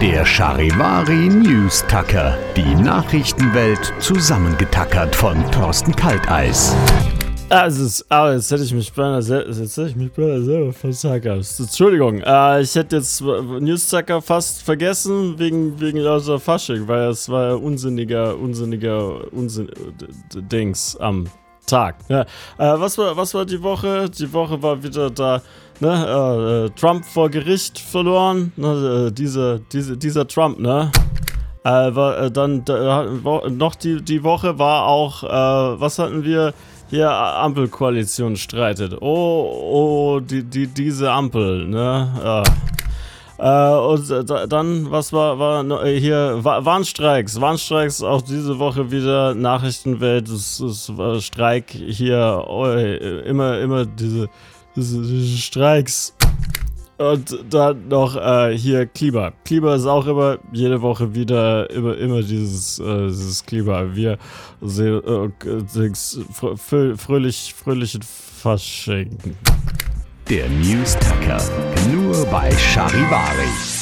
Der Charivari News Tacker. Die Nachrichtenwelt zusammengetackert von Thorsten Kalteis. Also, es- ah, jetzt hätte ich mich beinahe, jetzt hätte ich mich beinahe selber versackert. Entschuldigung, äh, ich hätte jetzt Newstacker fast vergessen wegen, wegen lauter Fasching, weil es war ja unsinniger, unsinniger, Unsinn, d- d- Dings am Tag. Ja, äh, was war, was war die Woche? Die Woche war wieder da, ne, äh, äh, Trump vor Gericht verloren, ne, äh, dieser, diese, dieser Trump, ne? Äh, war, äh, dann da, noch die, die Woche war auch, äh, was hatten wir? Hier, Ampelkoalition streitet. Oh, oh, die, die, diese Ampel, ne? Ja. Äh, und äh, da, dann, was war, war no- äh, hier, Wa- Warnstreiks. Warnstreiks auch diese Woche wieder Nachrichtenwelt. Es, es war Streik hier, oh, äh, immer, immer diese, diese, diese Streiks. Und dann noch äh, hier Klima. Klima ist auch immer jede Woche wieder immer, immer dieses, äh, dieses Klima. Wir sehen äh, frö- fröhlich, fröhlichen Fasching. Der News Tacker. Nur bei Charivari.